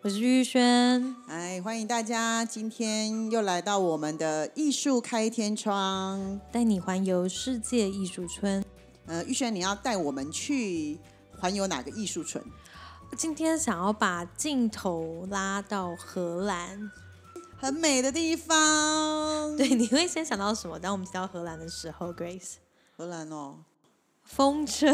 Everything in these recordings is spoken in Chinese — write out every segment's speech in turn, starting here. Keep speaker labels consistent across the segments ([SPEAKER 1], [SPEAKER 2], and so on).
[SPEAKER 1] 我是玉轩，
[SPEAKER 2] 哎，欢迎大家，今天又来到我们的艺术开天窗，
[SPEAKER 1] 带你环游世界艺术村。
[SPEAKER 2] 呃，玉轩，你要带我们去环游哪个艺术村？
[SPEAKER 1] 今天想要把镜头拉到荷兰，
[SPEAKER 2] 很美的地方。
[SPEAKER 1] 对，你会先想到什么？当我们提到荷兰的时候，Grace，
[SPEAKER 2] 荷兰哦，
[SPEAKER 1] 风车。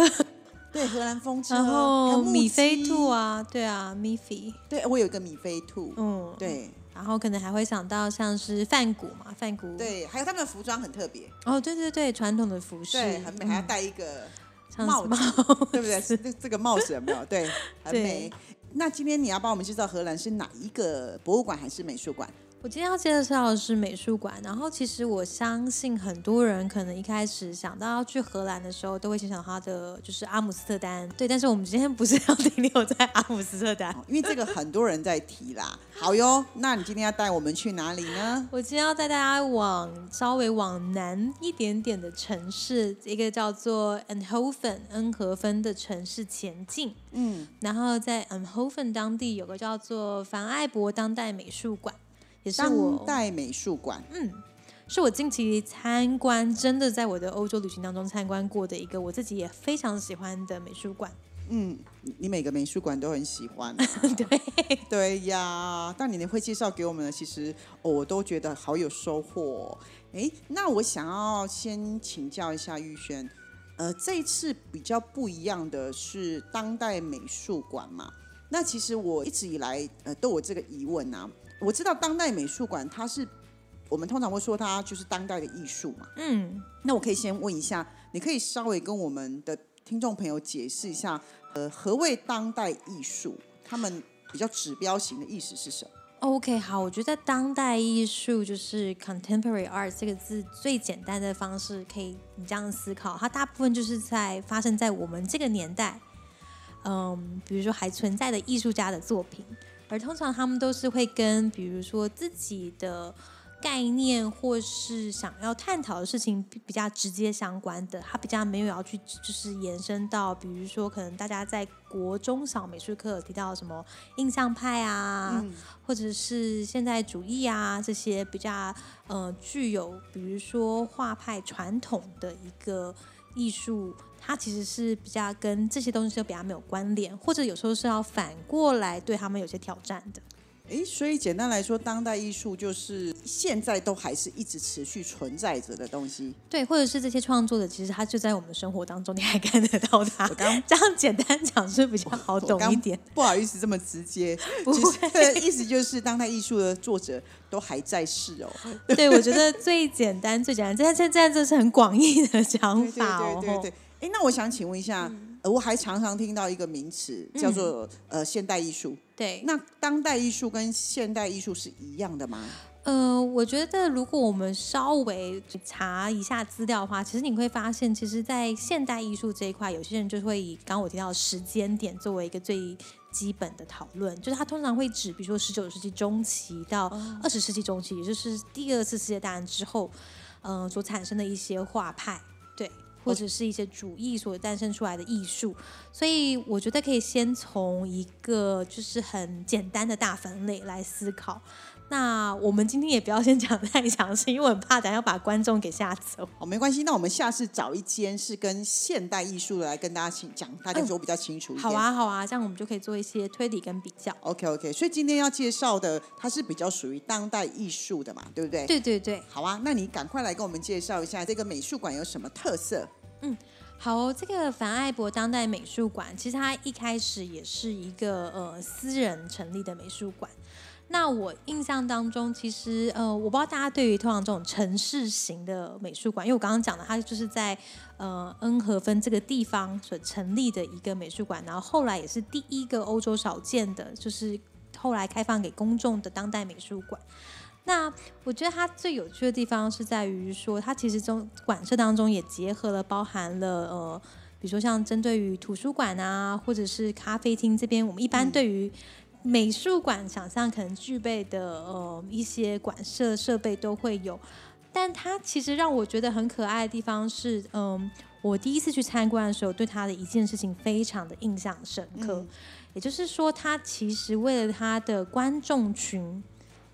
[SPEAKER 2] 对，荷兰风车，
[SPEAKER 1] 然后米菲兔啊，对啊，米菲，
[SPEAKER 2] 对我有一个米菲兔，嗯，对，
[SPEAKER 1] 然后可能还会想到像是梵谷嘛，梵谷，
[SPEAKER 2] 对，还有他们的服装很特别，
[SPEAKER 1] 哦，对对对，传统的服饰，
[SPEAKER 2] 对，很美，还要戴一个帽子，对不对？是这这个帽子有没有？对，很美。那今天你要帮我们介绍荷兰是哪一个博物馆还是美术馆？
[SPEAKER 1] 我今天要介绍的是美术馆，然后其实我相信很多人可能一开始想到要去荷兰的时候，都会先想他的就是阿姆斯特丹，对。但是我们今天不是要停留在阿姆斯特丹，
[SPEAKER 2] 因为这个很多人在提啦。好哟，那你今天要带我们去哪里呢？
[SPEAKER 1] 我今天要带大家往稍微往南一点点的城市，一个叫做 Enhoven 恩和芬的城市前进。嗯，然后在 Enhoven 当地有个叫做凡艾博当代美术馆。也是
[SPEAKER 2] 当代美术馆，
[SPEAKER 1] 嗯，是我近期参观，真的在我的欧洲旅行当中参观过的一个我自己也非常喜欢的美术馆。
[SPEAKER 2] 嗯，你每个美术馆都很喜欢，
[SPEAKER 1] 对
[SPEAKER 2] 对呀。但你会介绍给我们的，其实我都觉得好有收获。哎，那我想要先请教一下玉轩，呃，这一次比较不一样的是当代美术馆嘛？那其实我一直以来呃都有这个疑问啊。我知道当代美术馆，它是我们通常会说它就是当代的艺术嘛。嗯，那我可以先问一下，你可以稍微跟我们的听众朋友解释一下，呃，何谓当代艺术？他们比较指标型的意思是什么
[SPEAKER 1] ？OK，好，我觉得当代艺术就是 contemporary art 这个字最简单的方式，可以你这样思考，它大部分就是在发生在我们这个年代，嗯，比如说还存在的艺术家的作品。而通常他们都是会跟，比如说自己的概念或是想要探讨的事情比较直接相关的，他比较没有要去就是延伸到，比如说可能大家在国中小美术课提到什么印象派啊，或者是现代主义啊这些比较呃具有，比如说画派传统的一个艺术。它其实是比较跟这些东西都比较没有关联，或者有时候是要反过来对他们有些挑战的。
[SPEAKER 2] 哎，所以简单来说，当代艺术就是现在都还是一直持续存在着的东西。
[SPEAKER 1] 对，或者是这些创作者，其实他就在我们的生活当中，你还看得到他。
[SPEAKER 2] 我刚
[SPEAKER 1] 这样简单讲是比较好懂一点。
[SPEAKER 2] 不好意思，这么直接。
[SPEAKER 1] 不
[SPEAKER 2] 会，意思就是当代艺术的作者都还在世哦。
[SPEAKER 1] 对，我觉得最简单、最简单，现在现在这是很广义的想 法
[SPEAKER 2] 哦。对对对。哎，那我想请问一下，呃，我还常常听到一个名词叫做呃现代艺术。
[SPEAKER 1] 对，
[SPEAKER 2] 那当代艺术跟现代艺术是一样的吗？
[SPEAKER 1] 呃，我觉得如果我们稍微查一下资料的话，其实你会发现，其实，在现代艺术这一块，有些人就会以刚刚我提到的时间点作为一个最基本的讨论，就是他通常会指，比如说十九世纪中期到二十世纪中期，也就是第二次世界大战之后，嗯，所产生的一些画派。或者是一些主义所诞生出来的艺术，所以我觉得可以先从一个就是很简单的大分类来思考。那我们今天也不要先讲太详细，因为我很怕等下要把观众给吓走。
[SPEAKER 2] 哦，没关系，那我们下次找一间是跟现代艺术的来跟大家讲，大家说比较清楚一点。
[SPEAKER 1] 好啊，好啊，这样我们就可以做一些推理跟比较。
[SPEAKER 2] OK，OK，所以今天要介绍的它是比较属于当代艺术的嘛，对不对？
[SPEAKER 1] 对对对。
[SPEAKER 2] 好啊，那你赶快来跟我们介绍一下这个美术馆有什么特色。
[SPEAKER 1] 嗯，好，这个凡艾博当代美术馆，其实它一开始也是一个呃私人成立的美术馆。那我印象当中，其实呃，我不知道大家对于通常这种城市型的美术馆，因为我刚刚讲的，它就是在呃恩和芬这个地方所成立的一个美术馆，然后后来也是第一个欧洲少见的，就是后来开放给公众的当代美术馆。那我觉得它最有趣的地方是在于说，它其实中馆舍当中也结合了包含了呃，比如说像针对于图书馆啊，或者是咖啡厅这边，我们一般对于美术馆想象可能具备的呃一些馆舍设备都会有，但它其实让我觉得很可爱的地方是，嗯，我第一次去参观的时候，对它的一件事情非常的印象深刻，也就是说，它其实为了它的观众群。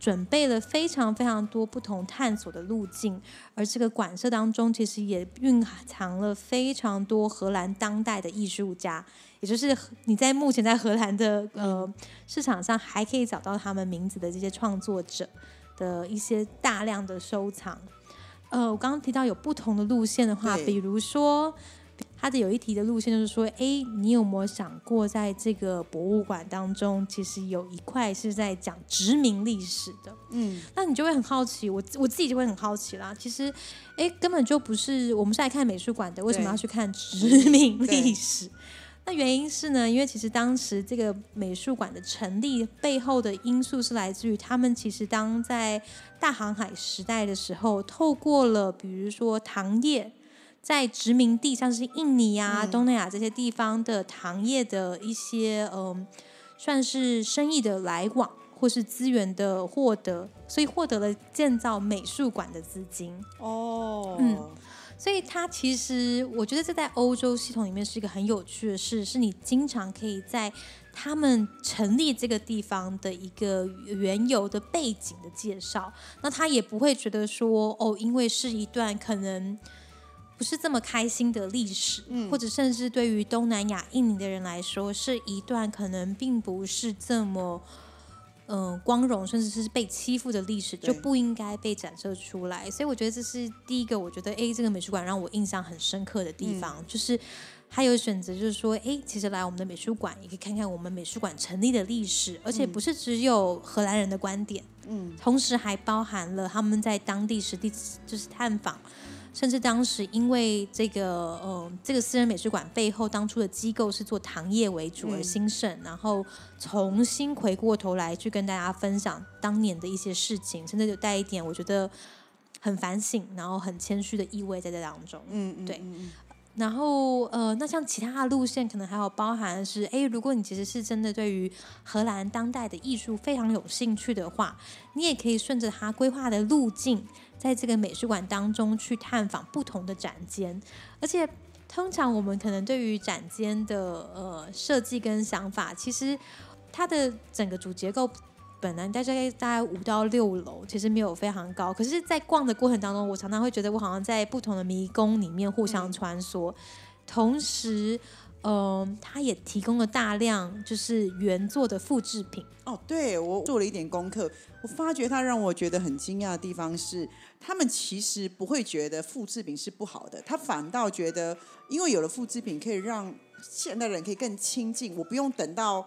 [SPEAKER 1] 准备了非常非常多不同探索的路径，而这个馆舍当中其实也蕴藏了非常多荷兰当代的艺术家，也就是你在目前在荷兰的呃市场上还可以找到他们名字的这些创作者的一些大量的收藏。呃，我刚刚提到有不同的路线的话，比如说。他的有一题的路线就是说，哎，你有没有想过，在这个博物馆当中，其实有一块是在讲殖民历史的？嗯，那你就会很好奇，我我自己就会很好奇啦。其实，哎，根本就不是我们是来看美术馆的，为什么要去看殖民历史？那原因是呢，因为其实当时这个美术馆的成立背后的因素是来自于他们其实当在大航海时代的时候，透过了比如说糖业。在殖民地，像是印尼啊、东南亚这些地方的糖业的一些，嗯，算是生意的来往或是资源的获得，所以获得了建造美术馆的资金。哦，嗯，所以它其实我觉得这在欧洲系统里面是一个很有趣的事，是你经常可以在他们成立这个地方的一个原有的背景的介绍。那他也不会觉得说，哦，因为是一段可能。不是这么开心的历史，或者甚至对于东南亚印尼的人来说，是一段可能并不是这么嗯光荣，甚至是被欺负的历史，就不应该被展示出来。所以我觉得这是第一个，我觉得哎，这个美术馆让我印象很深刻的地方，就是他有选择，就是说，哎，其实来我们的美术馆也可以看看我们美术馆成立的历史，而且不是只有荷兰人的观点，嗯，同时还包含了他们在当地实地就是探访。甚至当时因为这个，嗯，这个私人美术馆背后当初的机构是做糖业为主而兴盛，然后重新回过头来去跟大家分享当年的一些事情，甚至就带一点我觉得很反省，然后很谦虚的意味在这当中。嗯嗯，对。然后，呃，那像其他的路线，可能还有包含是，哎，如果你其实是真的对于荷兰当代的艺术非常有兴趣的话，你也可以顺着他规划的路径。在这个美术馆当中去探访不同的展间，而且通常我们可能对于展间的呃设计跟想法，其实它的整个主结构本来大概大概五到六楼，其实没有非常高。可是，在逛的过程当中，我常常会觉得我好像在不同的迷宫里面互相穿梭，同时。嗯，他也提供了大量就是原作的复制品。
[SPEAKER 2] 哦，对我做了一点功课，我发觉他让我觉得很惊讶的地方是，他们其实不会觉得复制品是不好的，他反倒觉得，因为有了复制品，可以让现代人可以更亲近，我不用等到。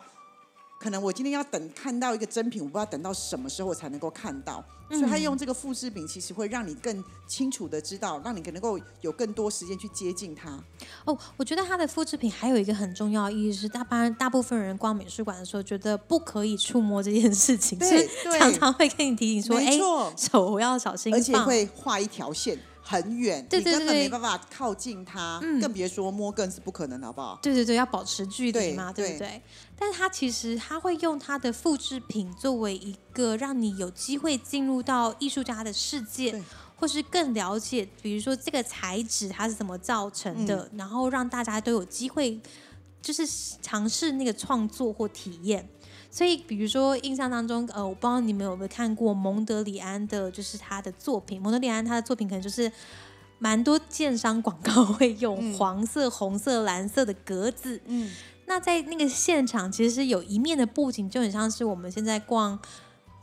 [SPEAKER 2] 可能我今天要等看到一个真品，我不知道等到什么时候我才能够看到，所以他用这个复制品，其实会让你更清楚的知道，让你可能够有更多时间去接近它。
[SPEAKER 1] 哦，我觉得它的复制品还有一个很重要的意义是，大半大部分人逛美术馆的时候，觉得不可以触摸这件事情，所以常常会跟你提醒说，哎，手要小心，
[SPEAKER 2] 而且会画一条线。很远，你根本没办法靠近它，更别说摸，更是不可能，好不好？
[SPEAKER 1] 对对对，要保持距离嘛，对不对？但是它其实它会用它的复制品作为一个让你有机会进入到艺术家的世界，或是更了解，比如说这个材质它是怎么造成的，然后让大家都有机会，就是尝试那个创作或体验。所以，比如说印象当中，呃，我不知道你们有没有看过蒙德里安的，就是他的作品。蒙德里安他的作品可能就是蛮多建商广告会用黄色、红色、蓝色的格子。嗯，那在那个现场，其实是有一面的布景，就很像是我们现在逛。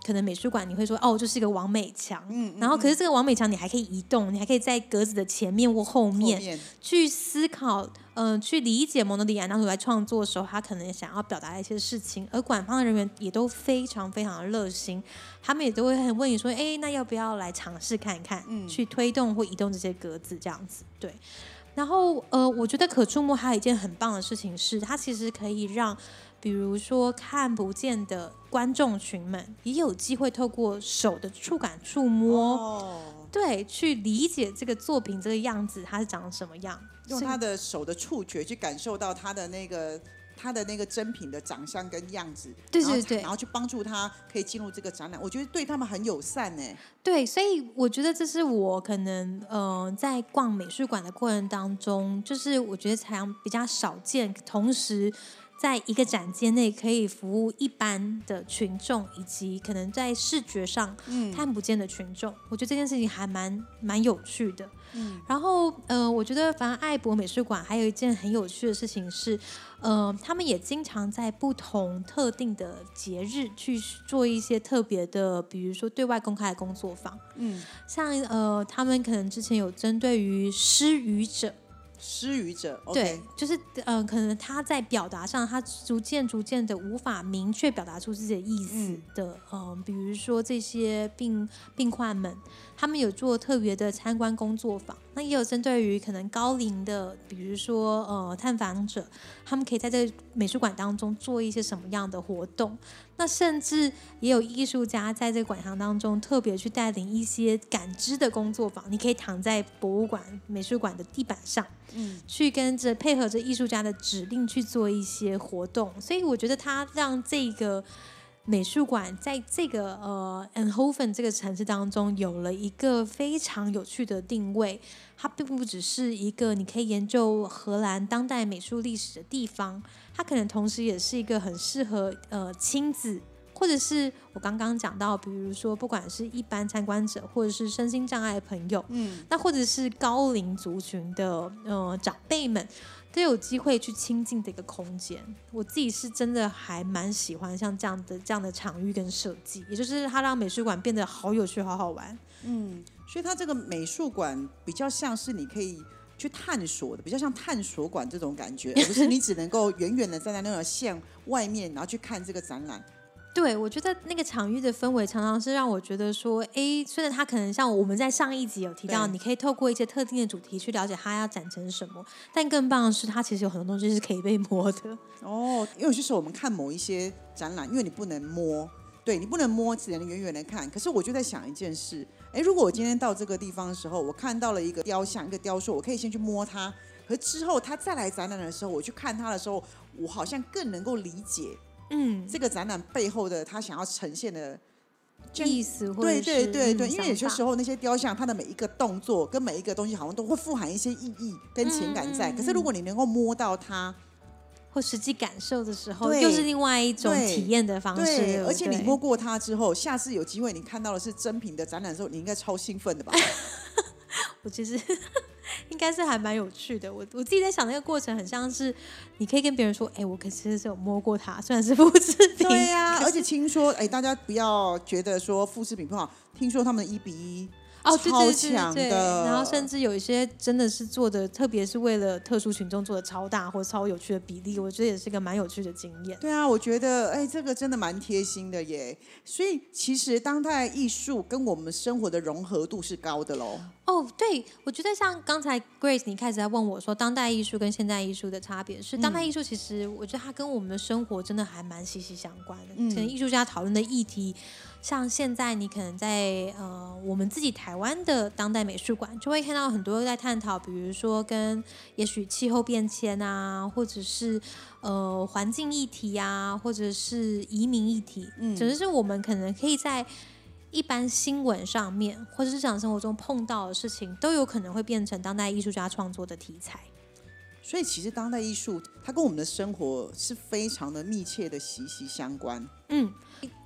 [SPEAKER 1] 可能美术馆你会说哦，就是一个王美墙，嗯，然后可是这个王美墙你还可以移动，你还可以在格子的前面或后面去思考，嗯，去理解蒙德里安当初在创作的时候，他可能想要表达一些事情，而馆方的人员也都非常非常的热心，他们也都会很问你说，哎，那要不要来尝试看看，嗯，去推动或移动这些格子这样子，对。然后呃，我觉得可触摸还有一件很棒的事情是，它其实可以让。比如说看不见的观众群们，也有机会透过手的触感、触摸，
[SPEAKER 2] 哦，
[SPEAKER 1] 对，去理解这个作品这个样子它是长什么样。
[SPEAKER 2] 用他的手的触觉去感受到他的那个他的那个真品的长相跟样子，
[SPEAKER 1] 对对对
[SPEAKER 2] 然后去帮助他可以进入这个展览，我觉得对他们很友善呢。
[SPEAKER 1] 对，所以我觉得这是我可能呃在逛美术馆的过程当中，就是我觉得才样比较少见，同时在一个展间内可以服务一般的群众，以及可能在视觉上看不见的群众，我觉得这件事情还蛮蛮有趣的。
[SPEAKER 2] 嗯
[SPEAKER 1] 然后呃，我觉得反正爱博美术馆还有一件很有趣的事情是，呃，他们也经常在不同特定的节日去做一些特别的，比如说对外公开的工作坊。
[SPEAKER 2] 嗯，
[SPEAKER 1] 像呃，他们可能之前有针对于失语者，
[SPEAKER 2] 失语者
[SPEAKER 1] 对就是呃，可能他在表达上，他逐渐逐渐的无法明确表达出自己的意思
[SPEAKER 2] 嗯。
[SPEAKER 1] 的，嗯、比如说这些病病患们，他们有做特别的参观工作坊，那也有针对于可能高龄的，比如说呃探访者，他们可以在这美术馆当中做一些什么样的活动，那甚至也有艺术家在这个馆藏当中特别去带领一些感知的工作坊，你可以躺在博物馆、美术馆的地板上。
[SPEAKER 2] 嗯，
[SPEAKER 1] 去跟着配合着艺术家的指令去做一些活动，所以我觉得他让这个美术馆在这个呃 Enhoven 这个城市当中有了一个非常有趣的定位。它并不只是一个你可以研究荷兰当代美术历史的地方，它可能同时也是一个很适合呃亲子。或者是我刚刚讲到，比如说，不管是一般参观者，或者是身心障碍的朋友，
[SPEAKER 2] 嗯，
[SPEAKER 1] 那或者是高龄族群的呃长辈们，都有机会去亲近的一个空间。我自己是真的还蛮喜欢像这样的这样的场域跟设计，也就是它让美术馆变得好有趣、好好玩。
[SPEAKER 2] 嗯所以它这个美术馆比较像是你可以去探索的，比较像探索馆这种感觉，而不是你只能够远远的站在那条线外面，然后去看这个展览。
[SPEAKER 1] 对，我觉得那个场域的氛围常常是让我觉得说，哎，虽然他可能像我们在上一集有提到，你可以透过一些特定的主题去了解他要展成什么，但更棒的是，他其实有很多东西是可以被摸的。
[SPEAKER 2] 哦，因为有些时候我们看某一些展览，因为你不能摸，对你不能摸，只能远远的看。可是我就在想一件事，哎，如果我今天到这个地方的时候，我看到了一个雕像、一个雕塑，我可以先去摸它，可是之后他再来展览的时候，我去看它的时候，我好像更能够理解
[SPEAKER 1] 嗯，
[SPEAKER 2] 这个展览背后的他想要呈现的。
[SPEAKER 1] 意思或者
[SPEAKER 2] 对对对对，
[SPEAKER 1] 嗯
[SPEAKER 2] 因为有些时候那些雕像，它的每一个动作跟每一个东西，好像都会富含一些意义跟情感在。可是如果你能够摸到它，
[SPEAKER 1] 或实际感受的时候，又是另外一种体验的方式。对不
[SPEAKER 2] 而且你摸过它之后，下次有机会你看到的是真品的展览的时候，你应该超兴奋的吧？
[SPEAKER 1] 我其实应该是还蛮有趣的。我我自己在想那个过程，很像是你可以跟别人说：“哎、我可是是有摸过它，虽然是复制品。”
[SPEAKER 2] 对呀、而且听说，哎，大家不要觉得说复制品不好，听说他们一比一
[SPEAKER 1] 哦，对
[SPEAKER 2] 超
[SPEAKER 1] 对对对，
[SPEAKER 2] 强的
[SPEAKER 1] 然后甚至有一些真的是做的，特别是为了特殊群众做的超大或超有趣的比例，我觉得也是一个蛮有趣的经验。
[SPEAKER 2] 对啊，我觉得哎，这个真的蛮贴心的耶。所以其实当代艺术跟我们生活的融合度是高的喽。
[SPEAKER 1] 哦，对，我觉得像刚才 Grace 你开始在问我说，当代艺术跟现代艺术的差别是，当代艺术其实我觉得它跟我们的生活真的还蛮息息相关的。可能艺术家讨论的议题，像现在你可能在呃我们自己台湾的当代美术馆，就会看到很多在探讨，比如说跟也许气候变迁啊，或者是呃环境议题啊，或者是移民议题，嗯，只是我们可能可以在。一般新闻上面或者日常生活中碰到的事情，都有可能会变成当代艺术家创作的题材。
[SPEAKER 2] 所以其实当代艺术它跟我们的生活是非常的密切的息息相关。
[SPEAKER 1] 嗯，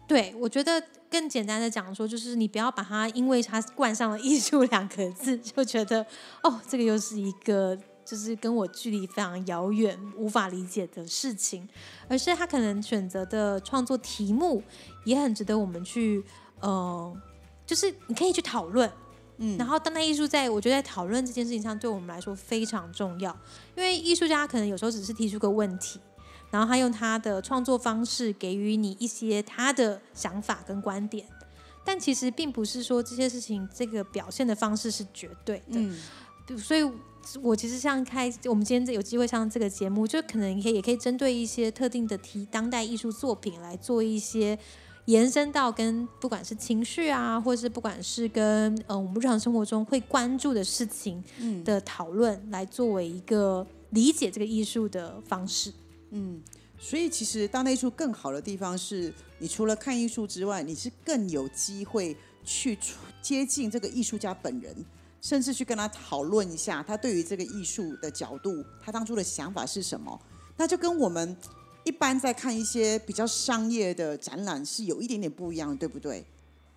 [SPEAKER 1] 对，我觉得更简单的讲说，就是你不要把它因为它冠上了艺术两个字，就觉得哦，这个又是一个就是跟我距离非常遥远、无法理解的事情，而是他可能选择的创作题目也很值得我们去，呃，就是你可以去讨论。嗯，然后当代艺术在我觉得在讨论这件事情上，对我们来说非常重要，因为艺术家可能有时候只是提出个问题，然后他用他的创作方式给予你一些他的想法跟观点，但其实并不是说这些事情这个表现的方式是绝对的。
[SPEAKER 2] 嗯，
[SPEAKER 1] 所以我其实像开我们今天有机会上这个节目，就可能可以也可以针对一些特定的题当代艺术作品来做一些延伸到跟不管是情绪啊，或是不管是跟呃我们日常生活中会关注的事情的讨论，来作为一个理解这个艺术的方式。
[SPEAKER 2] 嗯，所以其实当代艺术更好的地方是，你除了看艺术之外，你是更有机会去接近这个艺术家本人。甚至去跟他讨论一下，他对于这个艺术的角度，他当初的想法是什么？那就跟我们一般在看一些比较商业的展览是有一点点不一样，对不对？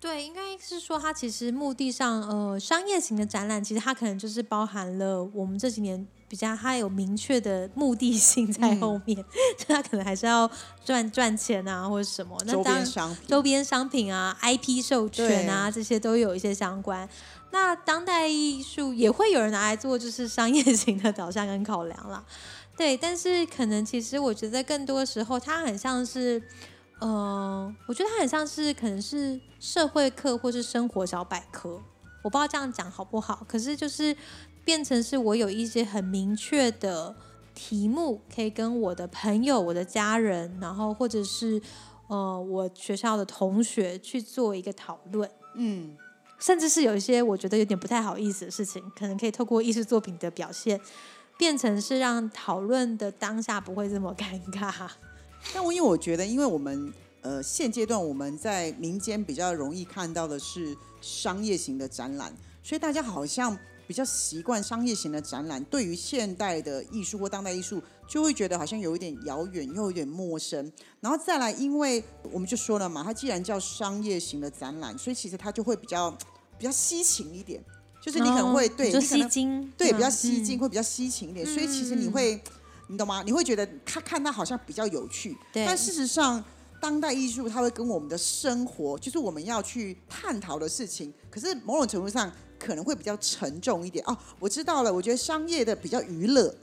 [SPEAKER 1] 对，应该是说，它其实目的上，呃，商业型的展览，其实它可能就是包含了我们这几年比较，它有明确的目的性在后面，就 它可能还是要赚赚钱啊，或者什么。
[SPEAKER 2] 周边商品、
[SPEAKER 1] 周边商品啊，IP 授权啊，这些都有一些相关。那当代艺术也会有人拿来做，就是商业型的导向跟考量啦。对。但是可能其实我觉得更多时候，它很像是，嗯，我觉得它很像是可能是社会课或是生活小百科。我不知道这样讲好不好，可是就是变成是我有一些很明确的题目，可以跟我的朋友、我的家人，然后或者是呃我学校的同学去做一个讨论。嗯。甚至是有一些我觉得有点不太好意思的事情，可能可以透过艺术作品的表现，变成是让讨论的当下不会这么尴尬。
[SPEAKER 2] 但我因为我觉得，因为我们呃现阶段我们在民间比较容易看到的是商业型的展览，所以大家好像比较习惯商业型的展览，对于现代的艺术或当代艺术。就会觉得好像有一点遥远，又有点陌生。然后再来，因为我们就说了嘛，它既然叫商业型的展览，所以其实它就会比较比较吸情一点。就是你可能会对，
[SPEAKER 1] 就吸睛，
[SPEAKER 2] 对，比较吸睛，会比较吸情一点。所以其实你会，你懂吗？你会觉得他看他好像比较有趣。但事实上，当代艺术它会跟我们的生活，就是我们要去探讨的事情，可是某种程度上可能会比较沉重一点。哦，我知道了。我觉得商业的比较娱乐。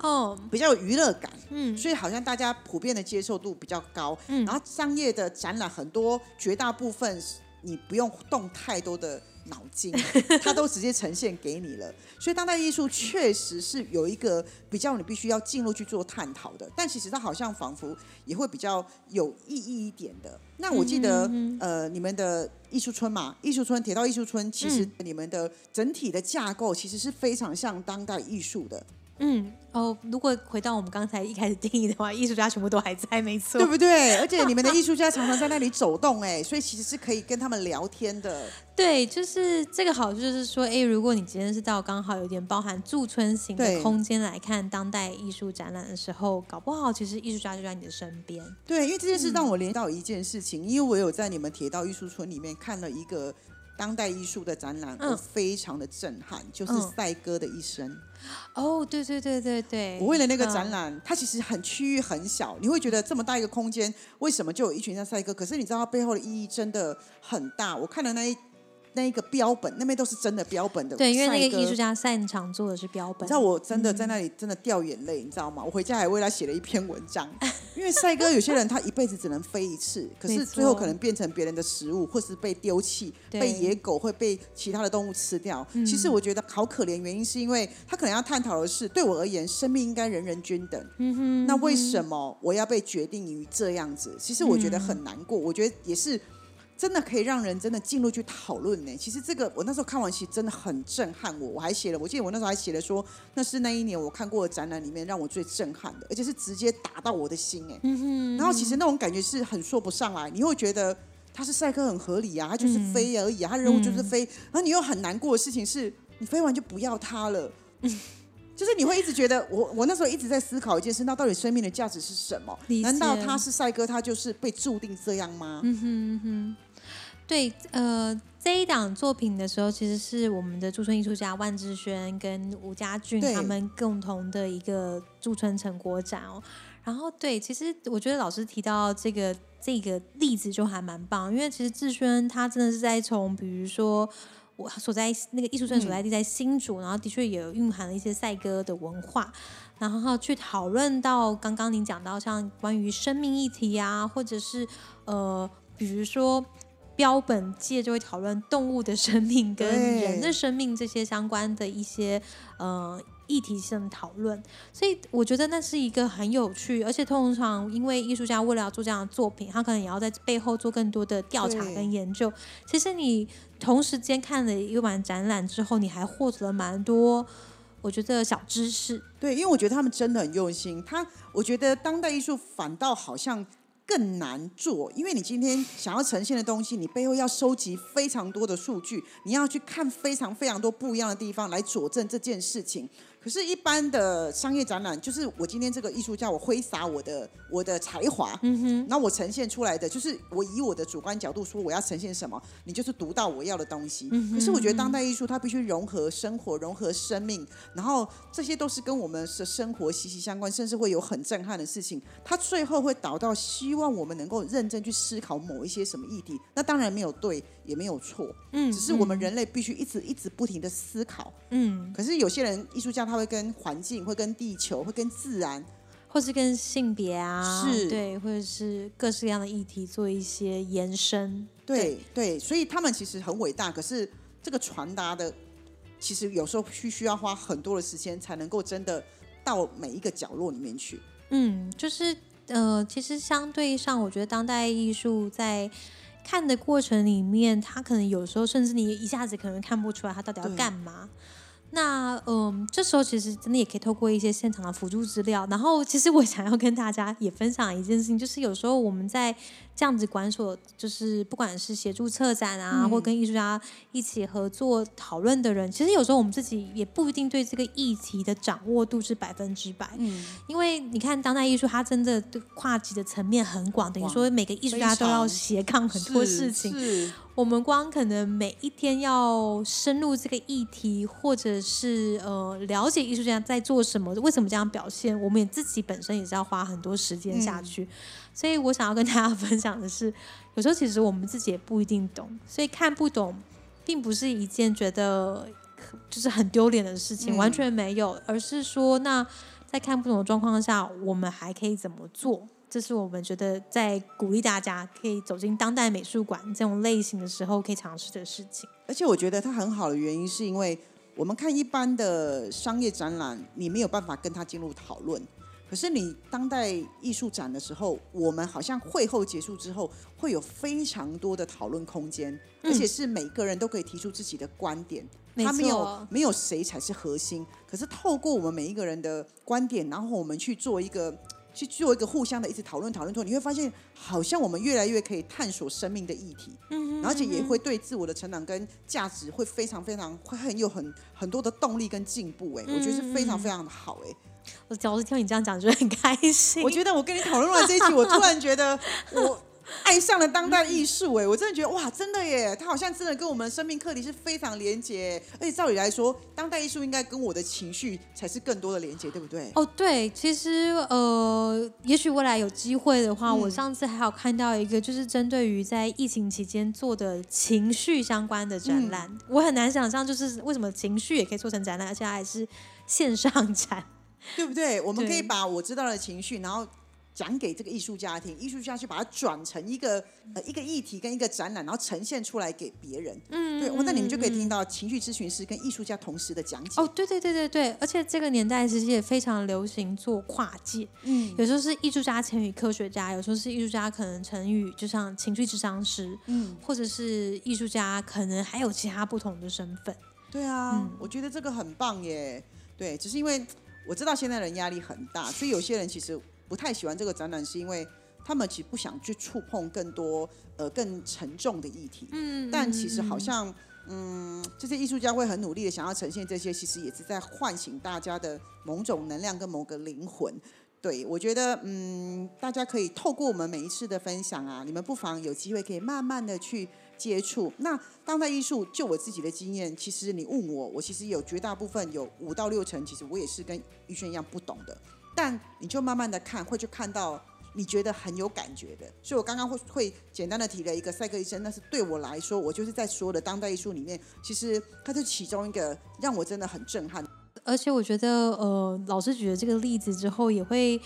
[SPEAKER 2] 哦，比较有娱乐感，嗯，所以好像大家普遍的接受度比较高，嗯，然后商业的展览很多，绝大部分你不用动太多的脑筋，它都直接呈现给你了。所以当代艺术确实是有一个比较你必须要进入去做探讨的，但其实它好像仿佛也会比较有意义一点的。那我记得，呃，你们的艺术村嘛，艺术村铁道艺术村，其实你们的整体的架构其实是非常像当代艺术的。
[SPEAKER 1] 嗯哦，如果回到我们刚才一开始定义的话，艺术家全部都还在，没错，
[SPEAKER 2] 对不对？而且你们的 艺术家常常在那里走动，哎，所以其实是可以跟他们聊天的。
[SPEAKER 1] 对，就是这个好处，就是说，哎，如果你今天是到刚好有点包含驻村型的空间来看当代艺术展览的时候，搞不好其实艺术家就在你的身边。
[SPEAKER 2] 对，因为这件事让我联到一件事情，因为我有在你们铁道艺术村里面看了一个。当代艺术的展览，我非常的震撼，就是赛哥的一生。
[SPEAKER 1] 哦，对对对对对，
[SPEAKER 2] 我为了那个展览，它其实很区域很小，你会觉得这么大一个空间，为什么就有一群像赛哥？可是你知道它背后的意义真的很大。我看了那一。那一个标本，那边都是真的标本的。
[SPEAKER 1] 对，因为那个艺术家擅长做的是标本。
[SPEAKER 2] 你知道我真的在那里真的掉眼泪，你知道吗？我回家还为他写了一篇文章。因为 赛哥有些人他一辈子只能飞一次，可是最后可能变成别人的食物，或是被丢弃，被野狗会被其他的动物吃掉。其实我觉得好可怜，原因是因为他可能要探讨的是，对我而言，生命应该人人均等。嗯哼。那为什么我要被决定于这样子？其实我觉得很难过。我觉得也是。真的可以让人真的进入去讨论呢。其实这个我那时候看完，其实真的很震撼我。我还写了，我记得我那时候还写了说，那是那一年我看过的展览里面让我最震撼的，而且是直接打到我的心哎。然后其实那种感觉是很说不上来，你会觉得他是赛克很合理啊，他就是飞而已，他任务就是飞。然后你又很难过的事情是，你飞完就不要他了。就是你会一直觉得，我我那时候一直在思考一件事，那到底生命的价值是什么？难道他是帅哥，他就是被注定这样吗？嗯哼
[SPEAKER 1] 哼。对，呃，这一档作品的时候，其实是我们的驻村艺术家万志轩跟吴家俊他们共同的一个驻村成果展哦。然后，对，其实我觉得老师提到这个这个例子就还蛮棒，因为其实志轩他真的是在从，比如说我所在那个艺术村所在地在新竹，然后的确也蕴含了一些赛鸽的文化，然后去讨论到刚刚您讲到像关于生命议题啊，或者是呃，比如说。标本界就会讨论动物的生命跟人的生命这些相关的一些呃议题性的讨论，所以我觉得那是一个很有趣，而且通常因为艺术家为了要做这样的作品，他可能也要在背后做更多的调查跟研究。其实你同时间看了一晚展览之后，你还获得了蛮多，我觉得小知识。
[SPEAKER 2] 对，因为我觉得他们真的很用心。他，我觉得当代艺术反倒好像更难做，因为你今天想要呈现的东西，你背后要收集非常多的数据，你要去看非常非常多不一样的地方来佐证这件事情。可是，一般的商业展览，就是我今天这个艺术家，我挥洒我的我的才华，嗯哼，那我呈现出来的就是我以我的主观角度说我要呈现什么，你就是读到我要的东西。可是我觉得当代艺术它必须融合生活，融合生命，然后这些都是跟我们的生活息息相关，甚至会有很震撼的事情。它最后会导到希望我们能够认真去思考某一些什么议题。那当然没有对，也没有错，
[SPEAKER 1] 嗯，
[SPEAKER 2] 只是我们人类必须一直一直不停的思考。
[SPEAKER 1] 嗯，
[SPEAKER 2] 可是有些人艺术家他会跟环境、会跟地球、会跟自然，
[SPEAKER 1] 或是跟性别啊，
[SPEAKER 2] 是
[SPEAKER 1] 对，或者是各式各样的议题做一些延伸。
[SPEAKER 2] 对对，所以他们其实很伟大。可是这个传达的，其实有时候需需要花很多的时间，才能够真的到每一个角落里面去。
[SPEAKER 1] 嗯，就是呃，其实相对上，我觉得当代艺术在看的过程里面，他可能有时候甚至你一下子可能看不出来他到底要干嘛。那嗯，这时候其实真的也可以透过一些现场的辅助资料。然后，其实我想要跟大家也分享一件事情，就是有时候我们在这样子管所，就是不管是协助策展啊，
[SPEAKER 2] 嗯
[SPEAKER 1] 或跟艺术家一起合作讨论的人，其实有时候我们自己也不一定对这个议题的掌握度是百分之百。
[SPEAKER 2] 嗯，
[SPEAKER 1] 因为你看当代艺术，它真的跨级的层面很广，等于说每个艺术家都要斜杠很多事情。
[SPEAKER 2] 是
[SPEAKER 1] 我们光可能每一天要深入这个议题，或者是呃了解艺术家在做什么，为什么这样表现，我们也自己本身也是要花很多时间下去。所以我想要跟大家 分享的是，有时候其实我们自己也不一定懂，所以看不懂，并不是一件觉得就是很丢脸的事情，
[SPEAKER 2] 嗯
[SPEAKER 1] 完全没有，而是说那在看不懂的状况下，我们还可以怎么做？这是我们觉得在鼓励大家可以走进当代美术馆这种类型的时候可以尝试的事情。
[SPEAKER 2] 而且我觉得它很好的原因，是因为我们看一般的商业展览，你没有办法跟他进入讨论。可是你当代艺术展的时候，我们好像会后结束之后，会有非常多的讨论空间，而且是每个人都可以提出自己的观点。
[SPEAKER 1] 没
[SPEAKER 2] 他没有
[SPEAKER 1] 错
[SPEAKER 2] 没有谁才是核心，可是透过我们每一个人的观点，然后我们去做一个去做一个互相的一直讨论讨论之后，你会发现好像我们越来越可以探索生命的议题，
[SPEAKER 1] 嗯
[SPEAKER 2] 而且也会对自我的成长跟价值会非常非常会很有很很多的动力跟进步。哎，我觉得是非常非常的好。哎，
[SPEAKER 1] 我只要是听你这样讲，觉得很开心。
[SPEAKER 2] 我觉得我跟你讨论完这一集，我突然觉得 我。爱上了当代艺术，哎，我真的觉得哇，真的耶，它好像真的跟我们的生命课题是非常连结，而且照理来说，当代艺术应该跟我的情绪才是更多的连接，对不对？
[SPEAKER 1] 哦，对，其实呃，也许未来有机会的话，
[SPEAKER 2] 嗯
[SPEAKER 1] 我上次还有看到一个，就是针对于在疫情期间做的情绪相关的展览，
[SPEAKER 2] 嗯
[SPEAKER 1] 我很难想象，就是为什么情绪也可以做成展览，而且还是线上展。
[SPEAKER 2] 对不对？我们可以把我知道的情绪，然后讲给这个艺术家听，艺术家去把它转成一个呃一个议题跟一个展览，然后呈现出来给别人。
[SPEAKER 1] 嗯，
[SPEAKER 2] 对，哇那你们就可以
[SPEAKER 1] 嗯
[SPEAKER 2] 听到情绪咨询师跟艺术家同时的讲解。
[SPEAKER 1] 哦，对对对对对，而且这个年代其实也非常流行做跨界，
[SPEAKER 2] 嗯
[SPEAKER 1] 有时候是艺术家成语科学家，有时候是艺术家可能成语就像情绪智商师，
[SPEAKER 2] 嗯，
[SPEAKER 1] 或者是艺术家可能还有其他不同的身份。
[SPEAKER 2] 对啊，
[SPEAKER 1] 嗯
[SPEAKER 2] 我觉得这个很棒耶。对，只是因为我知道现在人压力很大，所以有些人其实不太喜欢这个展览，是因为他们其实不想去触碰更多呃更沉重的议题。
[SPEAKER 1] 嗯
[SPEAKER 2] 但其实好像，嗯，这些艺术家会很努力的想要呈现这些，其实也是在唤醒大家的某种能量跟某个灵魂。对，我觉得，嗯，大家可以透过我们每一次的分享啊，你们不妨有机会可以慢慢的去接触。那当代艺术，就我自己的经验，其实你问我，我其实有绝大部分有五到六成，其实我也是跟玉轩一样不懂的。但你就慢慢的看，会去看到你觉得很有感觉的。所以我刚刚会会简单的提了一个赛克医生，那是对我来说，我就是在所有的当代艺术里面，其实它是其中一个让我真的很震撼。
[SPEAKER 1] 而且我觉得，呃，老师举了这个例子之后，也会，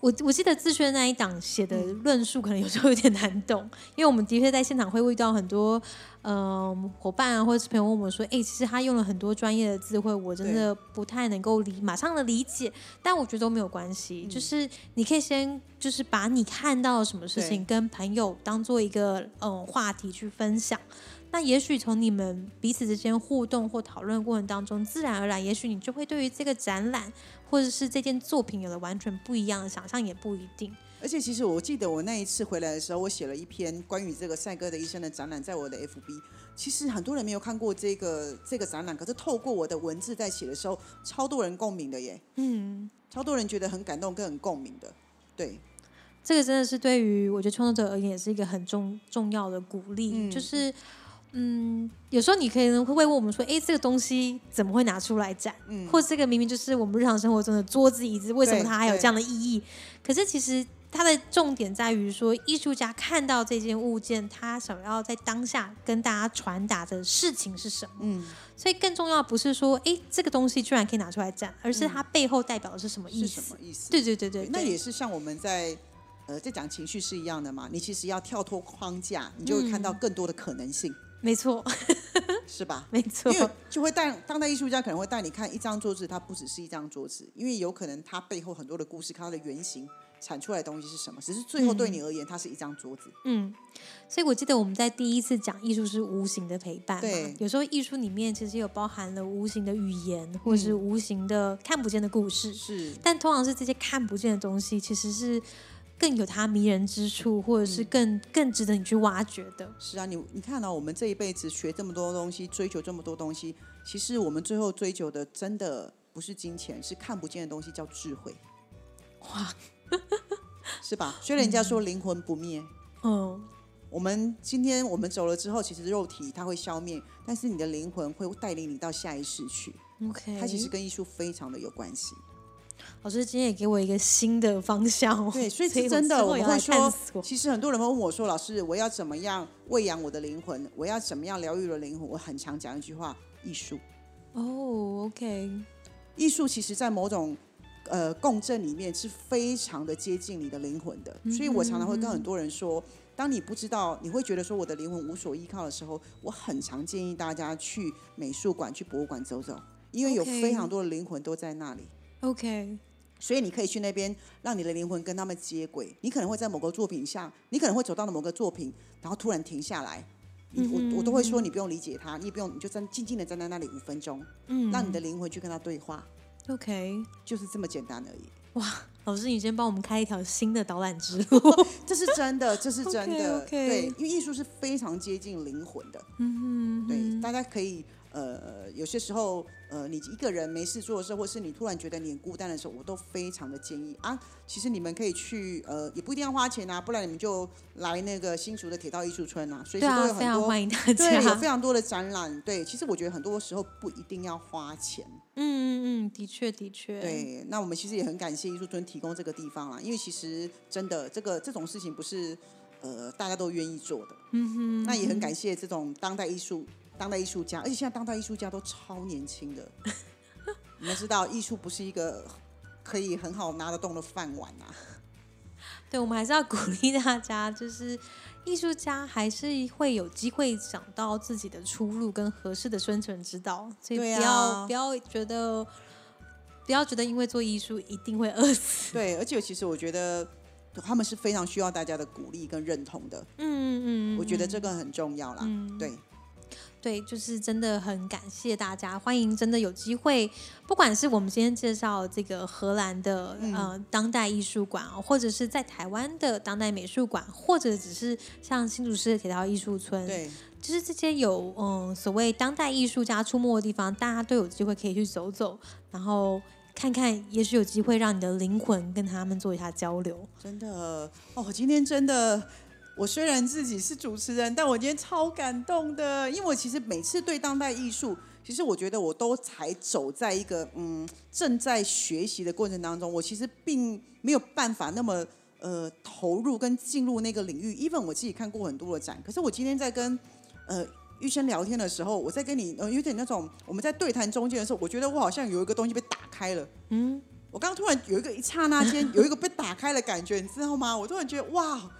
[SPEAKER 1] 我我记得自轩那一档写的论述，可能有时候有点难懂，因为我们的确在现场会遇到很多嗯，伙伴啊，或者是朋友问我说：“哎、其实他用了很多专业的智慧，我真的不太能够理马上的理解。”但我觉得都没有关系，就是你可以先就是把你看到的什么事情跟朋友当做一个嗯话题去分享。那也许从你们彼此之间互动或讨论过程当中，自然而然，也许你就会对于这个展览或者是这件作品有了完全不一样的想象，也不一定。
[SPEAKER 2] 而且其实我记得我那一次回来的时候，我写了一篇关于这个赛哥的一生的展览，在我的 FB。其实很多人没有看过这个这个展览，可是透过我的文字在写的时候，超多人共鸣的耶，
[SPEAKER 1] 嗯，
[SPEAKER 2] 超多人觉得很感动跟很共鸣的。对，
[SPEAKER 1] 这个真的是对于我觉得创作者而言，也是一个很重重要的鼓励。
[SPEAKER 2] 嗯
[SPEAKER 1] 就是，嗯，有时候你可能会问我们说，哎，这个东西怎么会拿出来展？
[SPEAKER 2] 嗯，
[SPEAKER 1] 或者这个明明就是我们日常生活中的桌子、椅子，为什么它还有这样的意义？可是其实它的重点在于说，艺术家看到这件物件，他想要在当下跟大家传达的事情是什么。
[SPEAKER 2] 嗯，
[SPEAKER 1] 所以更重要不是说，哎，这个东西居然可以拿出来展，而是它背后代表的是什么意思
[SPEAKER 2] 什么？意思？
[SPEAKER 1] 对对对对，
[SPEAKER 2] 那
[SPEAKER 1] 对
[SPEAKER 2] 也是像我们在呃在讲情绪是一样的嘛。你其实要跳脱框架，你就会看到更多的可能性，
[SPEAKER 1] 没错，
[SPEAKER 2] 是吧？
[SPEAKER 1] 没错
[SPEAKER 2] 因，为就会带当代艺术家可能会带你看一张桌子，它不只是一张桌子，因为有可能它背后很多的故事，它的原型产出来的东西是什么，只是最后对你而言，它是一张桌子。
[SPEAKER 1] 嗯，所以我记得我们在第一次讲艺术是无形的陪伴，
[SPEAKER 2] 对
[SPEAKER 1] 有时候艺术里面其实有包含了无形的语言，或是
[SPEAKER 2] 嗯
[SPEAKER 1] 无形的看不见的故事，
[SPEAKER 2] 是，
[SPEAKER 1] 但通常是这些看不见的东西，其实是更有它迷人之处，或者是更、更值得你去挖掘的。
[SPEAKER 2] 是啊，你你看到、我们这一辈子学这么多东西，追求这么多东西，其实我们最后追求的真的不是金钱，是看不见的东西，叫智慧。
[SPEAKER 1] 哇，
[SPEAKER 2] 是吧？所以人家说灵魂不灭。
[SPEAKER 1] 嗯，
[SPEAKER 2] 我们今天我们走了之后，其实肉体它会消灭，但是你的灵魂会带领你到下一世去。
[SPEAKER 1] OK，
[SPEAKER 2] 它其实跟艺术非常的有关系。
[SPEAKER 1] 老师今天也给我一个新的方向哦。
[SPEAKER 2] 对，所以
[SPEAKER 1] 我
[SPEAKER 2] 是真的，我也会说，其实很多人会问我说：“老师，我要怎么样喂养我的灵魂？我要怎么样疗愈我的灵魂？”我很常讲一句话：艺术。
[SPEAKER 1] 哦，OK，
[SPEAKER 2] 艺术其实，在某种呃共振里面是非常的接近你的灵魂的，所以我常常会跟很多人说，当你不知道，你会觉得说我的灵魂无所依靠的时候，我很常建议大家去美术馆、去博物馆走走，因为有非常多的灵魂都在那里。
[SPEAKER 1] OK，
[SPEAKER 2] 所以你可以去那边，让你的灵魂跟他们接轨。你可能会在某个作品下，你可能会走到了某个作品，然后突然停下来。你我我都会说，你不用理解他，你也不用，你就站静静的站在那里五分钟，
[SPEAKER 1] 嗯，
[SPEAKER 2] 让你的灵魂去跟他对话，
[SPEAKER 1] OK。
[SPEAKER 2] 就是这么简单而已。
[SPEAKER 1] 哇老师，你先帮我们开一条新的导览之路。
[SPEAKER 2] 这是真的，这是真的。对，因为艺术是非常接近灵魂的。
[SPEAKER 1] 嗯哼
[SPEAKER 2] 对，大家可以呃，有些时候呃，你一个人没事做的时候，或是你突然觉得你很孤单的时候，我都非常的建议啊。其实你们可以去呃，也不一定要花钱啊，不然你们就来那个新竹的铁道艺术村啊，随时都有很多。
[SPEAKER 1] 非常欢迎大
[SPEAKER 2] 对，有。非常多的展览。对，其实我觉得很多时候不一定要花钱。
[SPEAKER 1] 嗯嗯嗯，的确的确。，
[SPEAKER 2] 对，那我们其实也很感谢艺术村提供这个地方啦，因为其实真的这个这种事情不是呃大家都愿意做的。
[SPEAKER 1] 嗯哼，
[SPEAKER 2] 那也很感谢这种当代艺术、当代艺术家，而且现在当代艺术家都超年轻的。你们知道，艺术不是一个可以很好拿得动的饭碗啊。
[SPEAKER 1] 对，我们还是要鼓励大家，就是艺术家还是会有机会找到自己的出路跟合适的生存之道，所以不要、
[SPEAKER 2] 啊
[SPEAKER 1] 不要觉得不要觉得因为做艺术一定会饿死。
[SPEAKER 2] 对，而且其实我觉得他们是非常需要大家的鼓励跟认同的。
[SPEAKER 1] 嗯嗯，
[SPEAKER 2] 我觉得这个很重要啦。
[SPEAKER 1] 嗯
[SPEAKER 2] 对，
[SPEAKER 1] 对，就是真的很感谢大家，欢迎真的有机会，不管是我们今天介绍这个荷兰的、
[SPEAKER 2] 嗯
[SPEAKER 1] 呃当代艺术馆哦，或者是在台湾的当代美术馆，或者只是像新竹市的铁道艺术村，
[SPEAKER 2] 对，
[SPEAKER 1] 就是这些有嗯所谓当代艺术家出没的地方，大家都有机会可以去走走，然后看看，也许有机会让你的灵魂跟他们做一下交流。
[SPEAKER 2] 真的哦，今天真的。我虽然自己是主持人，但我今天超感动的，因为我其实每次对当代艺术，其实我觉得我都才走在一个嗯正在学习的过程当中，我其实并没有办法那么呃投入跟进入那个领域。even 我自己看过很多的展，可是我今天在跟呃玉生聊天的时候，我在跟你呃有点那种我们在对谈中间的时候，我觉得我好像有一个东西被打开了。
[SPEAKER 1] 嗯，
[SPEAKER 2] 我刚刚突然有一个一刹那间有一个被打开的感觉，你知道吗？我突然觉得哇，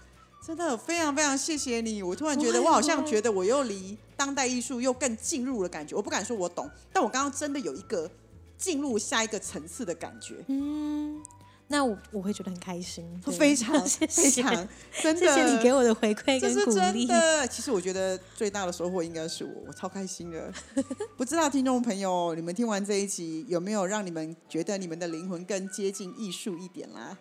[SPEAKER 2] 真的非常非常谢谢你，我突然觉得我好像觉得我又离当代艺术又更进入了感觉。我不敢说我懂，但我刚刚真的有一个进入下一个层次的感觉，
[SPEAKER 1] 嗯，那我我会觉得很开心，
[SPEAKER 2] 非常
[SPEAKER 1] 谢谢，
[SPEAKER 2] 非常真的。
[SPEAKER 1] 谢谢你给我的回馈
[SPEAKER 2] 这
[SPEAKER 1] 跟鼓
[SPEAKER 2] 是真
[SPEAKER 1] 励。
[SPEAKER 2] 的。其实我觉得最大的收获应该是我，我超开心的。不知道听众朋友，你们听完这一集有没有让你们觉得你们的灵魂更接近艺术一点啦？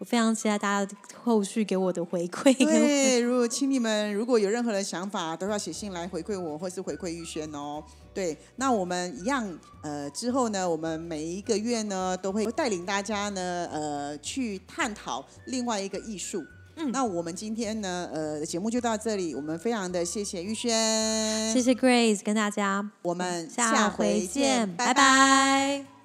[SPEAKER 1] 我非常期待大家后续给我的回馈
[SPEAKER 2] 对，如果请你们如果有任何的想法，都要写信来回馈我，或是回馈玉轩哦。对，那我们一样，呃，之后呢，我们每一个月呢，都会带领大家呢，呃，去探讨另外一个艺术。嗯，那我们今天呢，呃，节目就到这里，我们非常的谢谢玉轩，
[SPEAKER 1] 谢谢 Grace 跟大家，
[SPEAKER 2] 我们
[SPEAKER 1] 下回见，拜拜